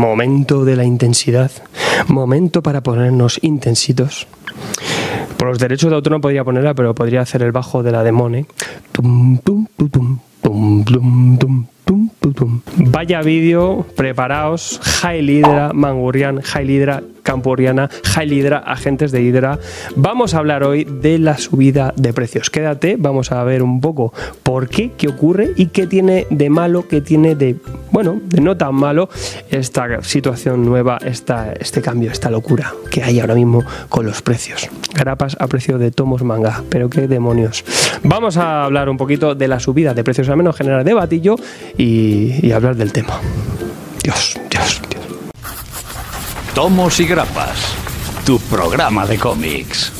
momento de la intensidad, momento para ponernos intensitos. Por los derechos de autor no podría ponerla, pero podría hacer el bajo de la demone. Vaya vídeo, preparaos, High Lidra, Mangurrián, High Lidra, Campuriana, High Hydra, agentes de Hydra. Vamos a hablar hoy de la subida de precios. Quédate, vamos a ver un poco por qué, qué ocurre y qué tiene de malo, qué tiene de, bueno, de no tan malo esta situación nueva, esta, este cambio, esta locura que hay ahora mismo con los precios. Grapas a precio de tomos manga, pero qué demonios. Vamos a hablar un poquito de la subida de precios, al menos generar debatillo y, y hablar del tema. Dios. Tomos y Grapas, tu programa de cómics.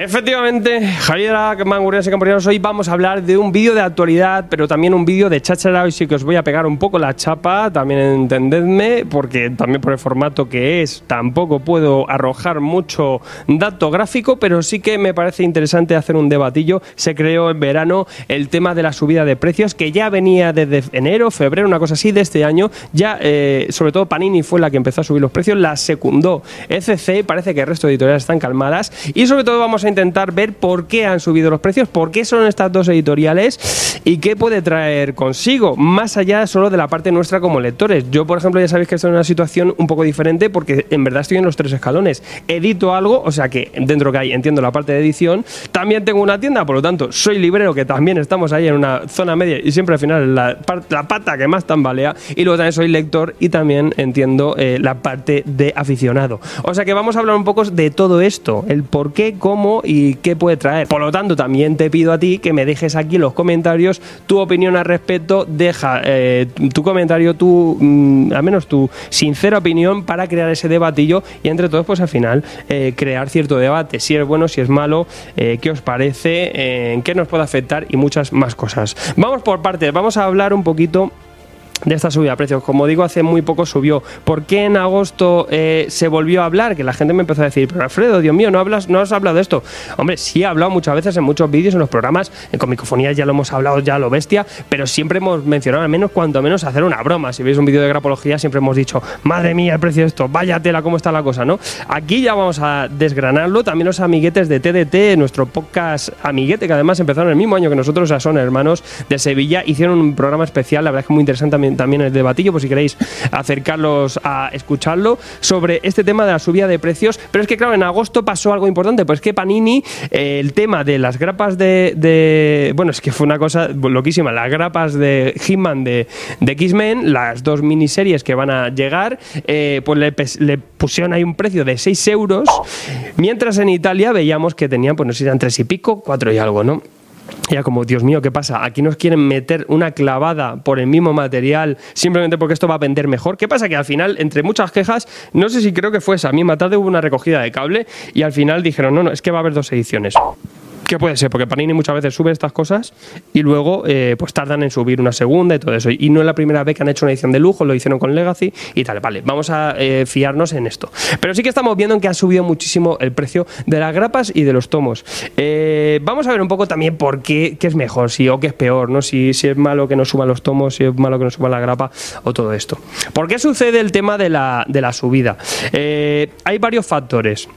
Efectivamente, Javier Mangurias y Camporianos, hoy vamos a hablar de un vídeo de actualidad, pero también un vídeo de cháchara. Hoy sí que os voy a pegar un poco la chapa, también entendedme, porque también por el formato que es, tampoco puedo arrojar mucho dato gráfico, pero sí que me parece interesante hacer un debatillo. Se creó en verano el tema de la subida de precios, que ya venía desde enero, febrero, una cosa así de este año. Ya, eh, sobre todo Panini fue la que empezó a subir los precios, la secundó ECC, parece que el resto de editoriales están calmadas, y sobre todo vamos a intentar ver por qué han subido los precios, por qué son estas dos editoriales y qué puede traer consigo, más allá solo de la parte nuestra como lectores. Yo, por ejemplo, ya sabéis que estoy en una situación un poco diferente porque en verdad estoy en los tres escalones. Edito algo, o sea que dentro que hay, entiendo la parte de edición, también tengo una tienda, por lo tanto, soy librero, que también estamos ahí en una zona media y siempre al final la, la pata que más tambalea, y luego también soy lector y también entiendo eh, la parte de aficionado. O sea que vamos a hablar un poco de todo esto, el por qué, cómo y qué puede traer. Por lo tanto, también te pido a ti que me dejes aquí en los comentarios tu opinión al respecto. Deja eh, tu comentario, tu, mm, al menos tu sincera opinión para crear ese debatillo y entre todos, pues al final, eh, crear cierto debate. Si es bueno, si es malo, eh, qué os parece, qué nos puede afectar y muchas más cosas. Vamos por partes, vamos a hablar un poquito de esta subida de precios. Como digo, hace muy poco subió. ¿Por qué en agosto eh, se volvió a hablar? Que la gente me empezó a decir, pero Alfredo, Dios mío, no, hablas, no has hablado de esto. Hombre, sí he hablado muchas veces en muchos vídeos, en los programas, en comicofonías ya lo hemos hablado, ya lo bestia, pero siempre hemos mencionado, al menos cuanto menos, hacer una broma. Si veis un vídeo de grapología, siempre hemos dicho, madre mía, el precio de esto, vaya tela, cómo está la cosa, ¿no? Aquí ya vamos a desgranarlo. También los amiguetes de TDT, nuestro podcast amiguete, que además empezaron el mismo año que nosotros, sea, son hermanos de Sevilla, hicieron un programa especial, la verdad es que muy interesante también también, el debatillo, por si queréis acercarlos a escucharlo, sobre este tema de la subida de precios. Pero es que, claro, en agosto pasó algo importante, pues que Panini, eh, el tema de las grapas de, Bueno, es que fue una cosa loquísima, las grapas de Hitman de, de X-Men, las dos miniseries que van a llegar, eh, pues le, le, pusieron ahí un precio de 6 euros, mientras en Italia veíamos que tenían, pues no sé si eran 3 y pico, 4 y algo, ¿no? Ya como, Dios mío, ¿qué pasa? Aquí nos quieren meter una clavada por el mismo material simplemente porque esto va a vender mejor. ¿Qué pasa? Que al final, entre muchas quejas, no sé si creo que fue esa misma tarde hubo una recogida de cable y al final dijeron, no, no, es que va a haber dos ediciones. ¿Qué puede ser? Porque Panini muchas veces sube estas cosas y luego eh, pues tardan en subir una segunda y todo eso. Y no es la primera vez que han hecho una edición de lujo, lo hicieron con Legacy y tal. Vale, vamos a eh, fiarnos en esto. Pero sí que estamos viendo que ha subido muchísimo el precio de las grapas y de los tomos. Eh, vamos a ver un poco también por qué, es mejor, si o qué es peor, ¿no? Si, si es malo que no suban los tomos, si es malo que no suba la grapa o todo esto. ¿Por qué sucede el tema de la, de la subida? hay varios factores.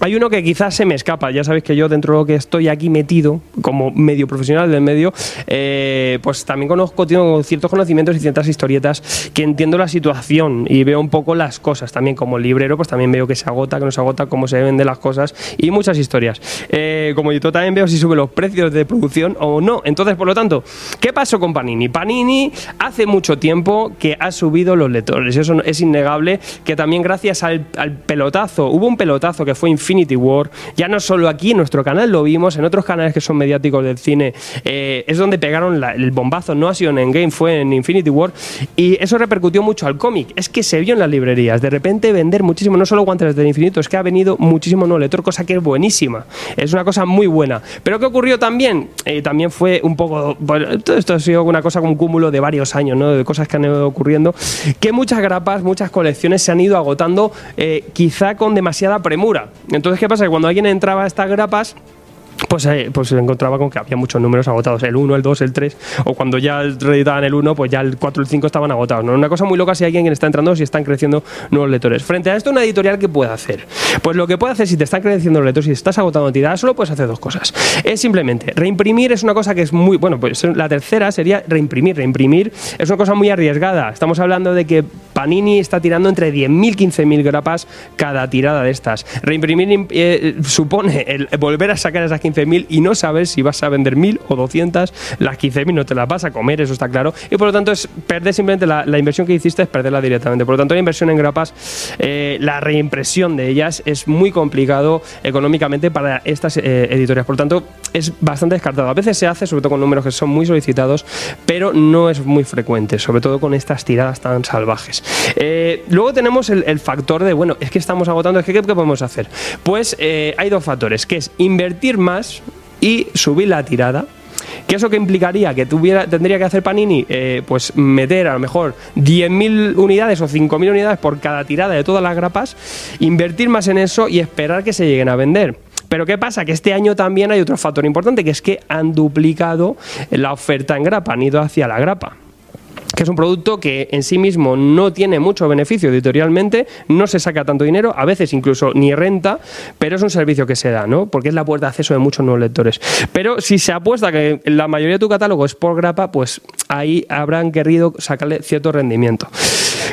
Hay uno que quizás se me escapa, ya sabéis que yo dentro de lo que estoy aquí metido, como medio profesional del medio, eh, pues también conozco, tengo ciertos conocimientos y ciertas historietas que entiendo la situación y veo un poco las cosas. También como librero, pues también veo que se agota, que no se agota, cómo se venden las cosas y muchas historias. Eh, como editor también veo si sube los precios de producción o no. Entonces, por lo tanto, ¿qué pasó con Panini? Panini hace mucho tiempo que ha subido los lectores. Eso es innegable que también gracias al, al pelotazo, hubo un pelotazo que fue Infinity War. Ya no solo aquí en nuestro canal lo vimos, en otros canales que son mediáticos del cine eh, es donde pegaron el bombazo. No ha sido en Endgame, fue en Infinity War. Y eso repercutió mucho al cómic. Es que se vio en las librerías. De repente vender muchísimo, no solo guantes del infinito, es que ha venido muchísimo no lector, cosa que es buenísima. Es una cosa muy buena. Pero ¿qué ocurrió también? Eh, también fue un poco. Todo esto ha sido una cosa con un cúmulo de varios años, ¿no? De cosas que han ido ocurriendo. Que muchas grapas, muchas colecciones se han ido agotando, eh, quizá con demasiada premura. Entonces, ¿qué pasa? Que cuando alguien entraba a estas grapas, pues, eh, pues se encontraba con que había muchos números agotados, el 1, el 2, el 3, o cuando ya reeditaban el 1, pues ya el 4 y el 5 estaban agotados. ¿no? Una cosa muy loca si alguien está entrando, si están creciendo nuevos lectores. Frente a esto, una editorial, ¿qué puede hacer? Pues lo que puede hacer si te están creciendo los lectores, si estás agotando tiradas, solo puedes hacer dos cosas. Es simplemente, reimprimir es una cosa que es muy, bueno, pues la tercera sería reimprimir. Reimprimir es una cosa muy arriesgada. Estamos hablando de que Panini está tirando entre 10.000 y 15.000 grapas cada tirada de estas. Reimprimir eh, supone el volver a sacar esas 15.000 y no sabes si vas a vender 1.000 o 200. Las 15.000 no te las vas a comer, eso está claro. Y por lo tanto, es perder simplemente la, inversión que hiciste, es perderla directamente. Por lo tanto, la inversión en grapas, eh, la reimpresión de ellas es muy complicado económicamente para estas eh, editoriales. Por lo tanto, es bastante descartado. A veces se hace, sobre todo con números que son muy solicitados, pero no es muy frecuente, sobre todo con estas tiradas tan salvajes. Eh, luego tenemos el, factor de, bueno, es que estamos agotando, es que ¿qué, podemos hacer? Pues eh, hay dos factores, que es invertir más y subir la tirada. ¿Qué eso que implicaría? Que tuviera, tendría que hacer Panini, eh, pues meter a lo mejor 10.000 unidades o 5.000 unidades por cada tirada de todas las grapas, invertir más en eso y esperar que se lleguen a vender. Pero ¿qué pasa? Que este año también hay otro factor importante, que es que han duplicado la oferta en grapa, han ido hacia la grapa que es un producto que en sí mismo no tiene mucho beneficio editorialmente, no se saca tanto dinero, a veces incluso ni renta, pero es un servicio que se da, ¿no? Porque es la puerta de acceso de muchos nuevos lectores. Pero si se apuesta que la mayoría de tu catálogo es por grapa, pues ahí habrán querido sacarle cierto rendimiento.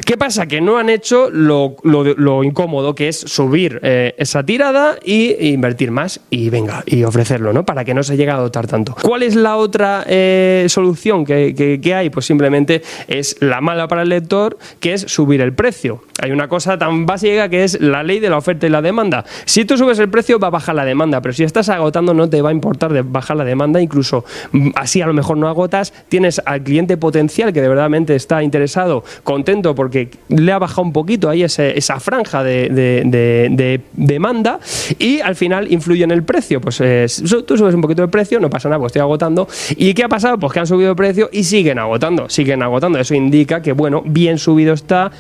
¿Qué pasa? Que no han hecho lo, incómodo que es subir eh, esa tirada y invertir más y venga, y ofrecerlo, ¿no? Para que no se llegue a dotar tanto. ¿Cuál es la otra eh, solución que, hay? Pues simplemente es la mala para el lector, que es subir el precio. Hay una cosa tan básica que es la ley de la oferta y la demanda. Si tú subes el precio va a bajar la demanda, pero si estás agotando no te va a importar bajar la demanda, incluso mm, así a lo mejor no agotas, tienes al cliente potencial que de verdad está interesado, contento porque le ha bajado un poquito ahí esa franja de, demanda y al final influye en el precio. Pues eh, tú subes un poquito el precio, no pasa nada, pues estoy agotando. ¿Y qué ha pasado? Pues que han subido el precio y siguen agotando, siguen agotando. Eso indica que, bueno, bien subido está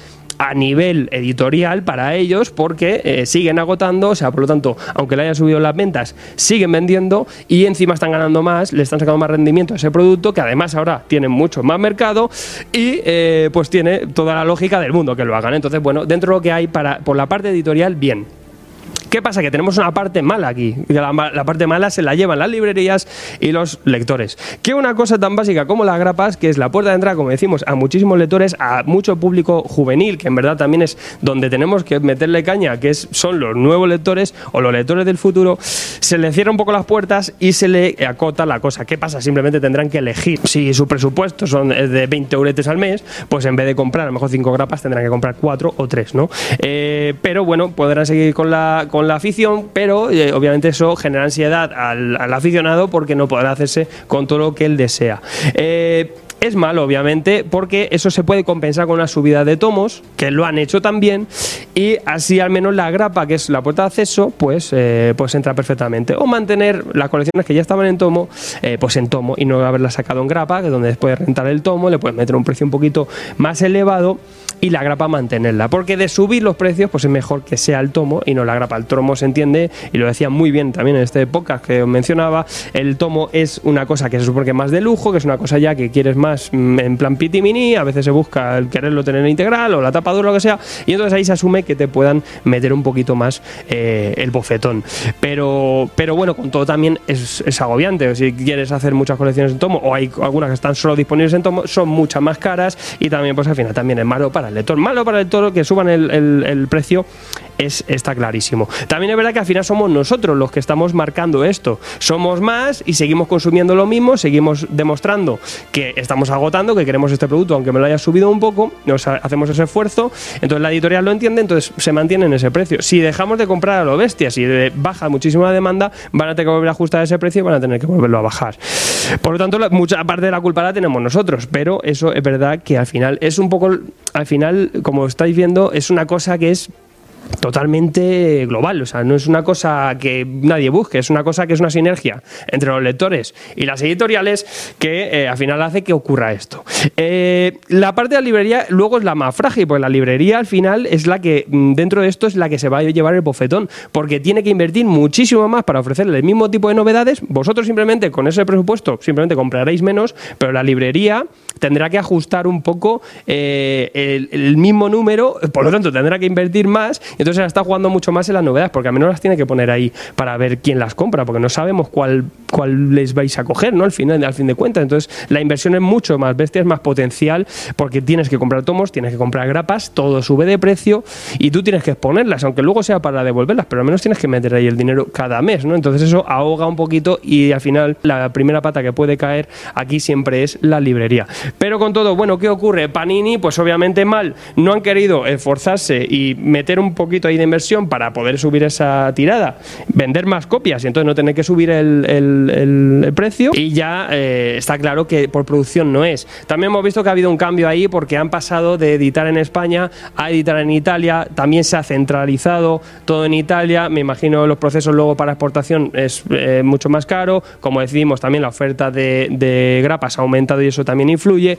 a nivel editorial para ellos porque eh, siguen agotando, o sea, por lo tanto, aunque le hayan subido las ventas, siguen vendiendo y encima están ganando más, le están sacando más rendimiento a ese producto que además ahora tiene mucho más mercado y eh, pues tiene toda la lógica del mundo que lo hagan. Entonces, bueno, dentro de lo que hay para, por la parte editorial, bien. ¿Qué pasa? Que tenemos una parte mala aquí. La, parte mala se la llevan las librerías y los lectores. Que una cosa tan básica como las grapas, que es la puerta de entrada, como decimos, a muchísimos lectores, a mucho público juvenil, que en verdad también es donde tenemos que meterle caña, que es, son los nuevos lectores o los lectores del futuro, se le cierran un poco las puertas y se le acota la cosa. ¿Qué pasa? Simplemente tendrán que elegir. Si su presupuesto son de 20 euretes al mes, pues en vez de comprar a lo mejor 5 grapas, tendrán que comprar 4 o 3, ¿no? Eh, pero bueno, podrán seguir con la la afición, pero eh, obviamente eso genera ansiedad al, aficionado porque no podrá hacerse con todo lo que él desea. Eh, es malo, obviamente, porque eso se puede compensar con una subida de tomos, que lo han hecho también, y así al menos la grapa, que es la puerta de acceso, pues, eh, pues entra perfectamente. O mantener las colecciones que ya estaban en tomo, pues en tomo, y no haberlas sacado en grapa, que donde después de rentar el tomo le puedes meter un precio un poquito más elevado y la grapa mantenerla. Porque de subir los precios, pues es mejor que sea el tomo y no la grapa. El tomo se entiende, y lo decía muy bien también en este podcast que os mencionaba, el tomo es una cosa que se supone que es más de lujo, que es una cosa ya que quieres más mm, en plan piti mini, a veces se busca el quererlo tener integral o la tapa dura, lo que sea, y entonces ahí se asume que te puedan meter un poquito más eh, el bofetón. Pero, pero bueno, con todo también es, es agobiante. Si quieres hacer muchas colecciones en tomo, o hay algunas que están solo disponibles en tomo, son muchas más caras y también pues al final también es malo para el lector. Malo para el toro que suban el, precio es, está clarísimo. También es verdad que al final somos nosotros los que estamos marcando esto. Somos más y seguimos consumiendo lo mismo, seguimos demostrando que estamos agotando, que queremos este producto, aunque me lo haya subido un poco, nos hacemos ese esfuerzo, entonces la editorial lo entiende, entonces se mantiene en ese precio. Si dejamos de comprar a lo bestia, si baja muchísimo la demanda, van a tener que volver a ajustar ese precio y van a tener que volverlo a bajar. Por lo tanto, mucha parte de la culpa la tenemos nosotros, pero eso es verdad que al final es un poco, al final, como estáis viendo, es una cosa que es totalmente global. O sea, no es una cosa que nadie busque, es una cosa que es una sinergia entre los lectores y las editoriales que eh, al final hace que ocurra esto. Eh, la parte de la librería luego es la más frágil, porque la librería al final es la que, mm, dentro de esto, es la que se va a llevar el bofetón, porque tiene que invertir muchísimo más para ofrecerle el mismo tipo de novedades. Vosotros simplemente con ese presupuesto, simplemente compraréis menos, pero la librería tendrá que ajustar un poco eh, el, mismo número, por lo tanto tendrá que invertir más, entonces está jugando mucho más en las novedades, porque al menos las tiene que poner ahí para ver quién las compra, porque no sabemos cuál, cuál les vais a coger, ¿no? Al final, al fin de cuentas. Entonces, la inversión es mucho más bestia, es más potencial, porque tienes que comprar tomos, tienes que comprar grapas, todo sube de precio y tú tienes que exponerlas, aunque luego sea para devolverlas, pero al menos tienes que meter ahí el dinero cada mes, ¿no? Entonces eso ahoga un poquito y al final la primera pata que puede caer aquí siempre es la librería. Pero con todo, bueno, ¿qué ocurre? Panini, pues obviamente mal, no han querido esforzarse y meter un poquito ahí de inversión para poder subir esa tirada, vender más copias y entonces no tener que subir el, precio. Y ya eh, está claro que por producción no es. También hemos visto que ha habido un cambio ahí porque han pasado de editar en España a editar en Italia, también se ha centralizado todo en Italia, me imagino los procesos luego para exportación es eh, mucho más caro, como decimos también la oferta de, grapas ha aumentado y eso también influye,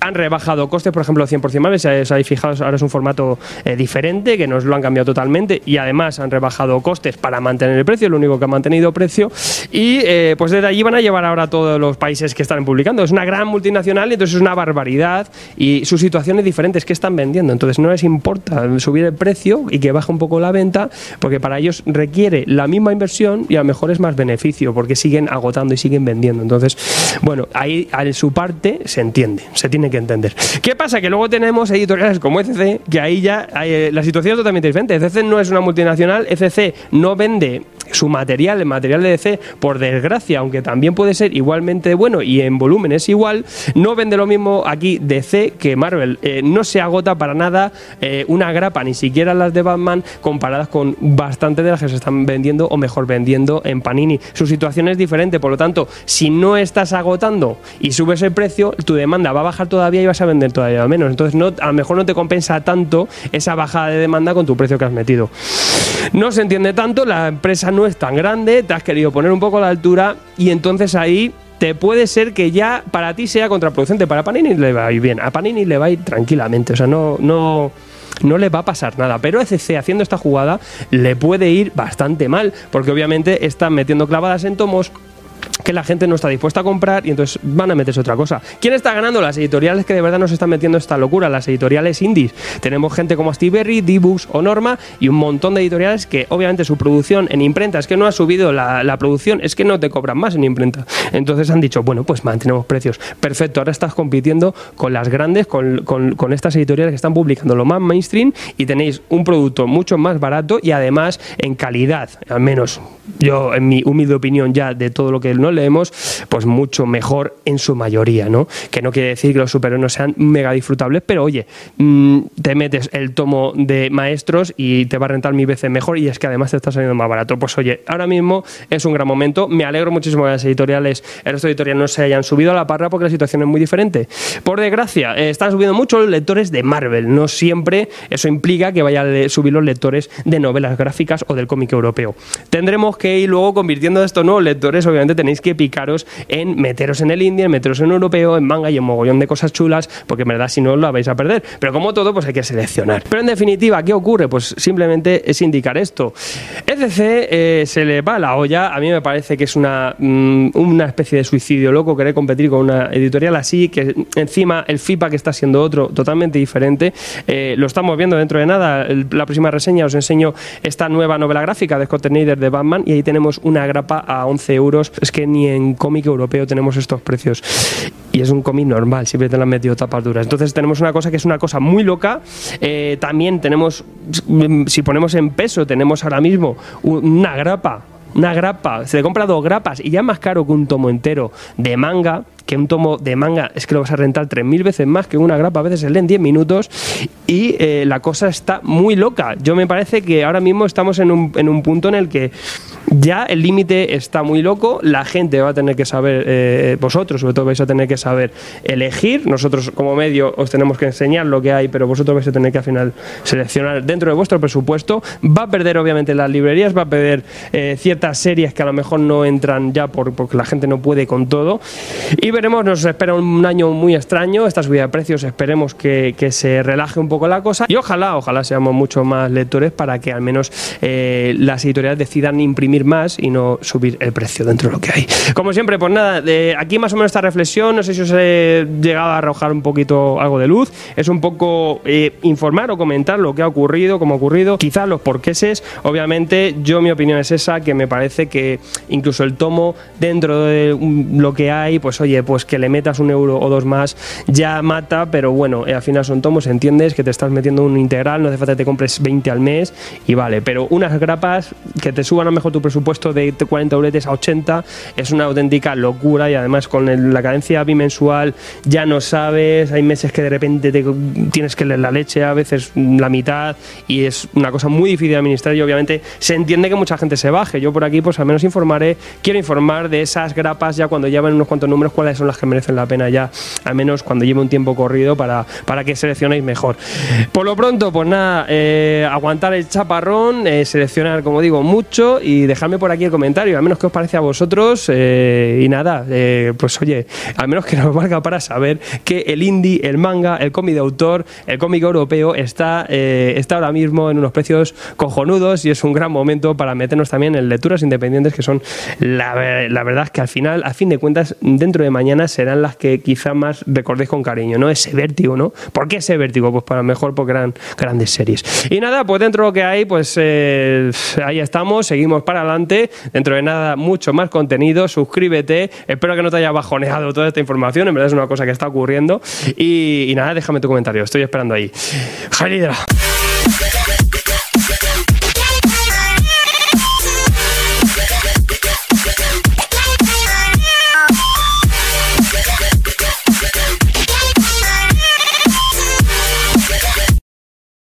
han rebajado costes, por ejemplo 100% más, si os habéis fijado ahora es un formato eh, diferente que nos lo han cambiado totalmente y además han rebajado costes para mantener el precio, lo único que ha mantenido precio y eh, pues desde allí van a llevar ahora todos los países que están publicando, es una gran multinacional y entonces es una barbaridad y su situación es diferente, es que están vendiendo, entonces no les importa subir el precio y que baje un poco la venta porque para ellos requiere la misma inversión y a lo mejor es más beneficio porque siguen agotando y siguen vendiendo. Entonces, bueno, ahí a su parte se entiende, se tiene que entender. ¿Qué pasa? Que luego tenemos editoriales como ECC, que ahí ya eh, la situación es totalmente diferente. ECC no es una multinacional, ECC no vende su material, el material de DC, por desgracia, aunque también puede ser igualmente bueno y en volumen es igual, no vende lo mismo aquí DC que Marvel. Eh, no se agota para nada eh, una grapa, ni siquiera las de Batman, comparadas con bastante de las que se están vendiendo o mejor vendiendo en Panini. Su situación es diferente, por lo tanto, si no estás agotando y subes el precio, tu demanda va a bajar todavía y vas a vender todavía menos. Entonces, no, a lo mejor no te compensa tanto esa bajada de demanda con tu precio que has metido. No se entiende tanto, la empresa no es tan grande, te has querido poner un poco a la altura y entonces ahí te puede ser que ya para ti sea contraproducente. Para Panini le va a ir bien, a Panini le va a ir tranquilamente, o sea, no, no, no le va a pasar nada. Pero ECC haciendo esta jugada le puede ir bastante mal, porque obviamente están metiendo clavadas en tomos que la gente no está dispuesta a comprar y entonces van a meterse otra cosa. ¿Quién está ganando? Las editoriales que de verdad nos están metiendo esta locura, las editoriales indies. Tenemos gente como Steve Berry, D-Books o Norma y un montón de editoriales que obviamente su producción en imprenta es que no ha subido la, producción, es que no te cobran más en imprenta. Entonces han dicho, bueno, pues mantenemos precios. Perfecto, ahora estás compitiendo con las grandes, con, con estas editoriales que están publicando lo más mainstream y tenéis un producto mucho más barato y además en calidad, al menos yo en mi humilde opinión ya de todo lo que no leemos, pues mucho mejor en su mayoría, ¿no? Que no quiere decir que los superhéroes sean mega disfrutables, pero oye, mm, te metes el tomo de maestros y te va a rentar mil veces mejor y es que además te está saliendo más barato. Pues oye, ahora mismo es un gran momento, me alegro muchísimo de las editoriales, el resto de editoriales no se hayan subido a la parra porque la situación es muy diferente. Por desgracia, eh, están subiendo mucho los lectores de Marvel, no siempre eso implica que vayan a subir los lectores de novelas gráficas o del cómic europeo. Tendremos que ir luego convirtiendo estos nuevos lectores, obviamente tenéis que picaros en meteros en el indie, en meteros en europeo, en manga y en mogollón de cosas chulas, porque en verdad si no lo vais a perder. Pero como todo, pues hay que seleccionar. Pero en definitiva, ¿qué ocurre? Pues simplemente es indicar esto. ECC eh, se le va la olla, a mí me parece que es una, mm, una especie de suicidio loco querer competir con una editorial así, que encima el feedback está siendo otro totalmente diferente. Eh, lo estamos viendo dentro de nada. la próxima reseña os enseño esta nueva novela gráfica de Scott Snyder de Batman y ahí tenemos una grapa a 11 euros. Que ni en cómic europeo tenemos estos precios. Y es un cómic normal, siempre te lo han metido tapas duras. Entonces tenemos una cosa que es una cosa muy loca. Eh, también tenemos, si ponemos en peso, tenemos ahora mismo una grapa una grapa, se le compra dos grapas y ya es más caro que un tomo entero de manga, que un tomo de manga es que lo vas a rentar 3.000 veces más que una grapa, a veces se lee en 10 minutos y eh, la cosa está muy loca. Yo me parece que ahora mismo estamos en un, en un punto en el que ya el límite está muy loco, la gente va a tener que saber, eh, vosotros sobre todo vais a tener que saber elegir, nosotros como medio os tenemos que enseñar lo que hay, pero vosotros vais a tener que al final seleccionar dentro de vuestro presupuesto, va a perder obviamente las librerías, va a perder eh, ciertas series que a lo mejor no entran ya por, porque la gente no puede con todo. Y veremos, nos espera un año muy extraño, esta subida de precios esperemos que, que se relaje un poco la cosa. Y ojalá, ojalá seamos mucho más lectores para que al menos eh, las editoriales decidan imprimir más y no subir el precio dentro de lo que hay. Como siempre, pues nada, aquí más o menos esta reflexión, no sé si os he llegado a arrojar un poquito algo de luz, es un poco eh, informar o comentar lo que ha ocurrido, cómo ha ocurrido, quizás los porqueses, obviamente yo mi opinión es esa, que me parece que incluso el tomo dentro de lo que hay, pues oye, pues que le metas un euro o dos más ya mata, pero bueno, eh, al final son tomos, entiendes que te estás metiendo un integral, no hace falta que te compres 20 al mes y vale, pero unas grapas que te suban a mejor tu presupuesto de 40 euretes a 80 es una auténtica locura y además con la cadencia bimensual ya no sabes, hay meses que de repente te, tienes que leer la leche, a veces la mitad y es una cosa muy difícil de administrar y obviamente se entiende que mucha gente se baje. Yo por aquí pues al menos informaré, quiero informar de esas grapas ya cuando llevan unos cuantos números, cuáles son las que merecen la pena ya, al menos cuando lleve un tiempo corrido para, para que seleccionéis mejor. Por lo pronto, pues nada, eh, aguantar el chaparrón, eh, seleccionar, como digo, mucho y dejarme por aquí el comentario, al menos qué os parece a vosotros. Eh, y nada, eh, pues oye, al menos que nos valga para saber que el indie, el manga, el cómic de autor, el cómic europeo está, eh, está ahora mismo en unos precios cojonudos y es un gran momento para meternos también en lecturas independientes que son la, la verdad es que al final, a fin de cuentas, dentro de mañana serán las que quizá más recordéis con cariño, ¿no? Ese vértigo, ¿no? ¿Por qué ese vértigo? Pues para mejor porque eran grandes series. Y nada, pues dentro de lo que hay, pues ahí estamos, seguimos para adelante. Dentro de nada, mucho más contenido. Suscríbete. Espero que no te haya bajoneado toda esta información. En verdad es una cosa que está ocurriendo. Y, nada, déjame tu comentario. Estoy esperando ahí.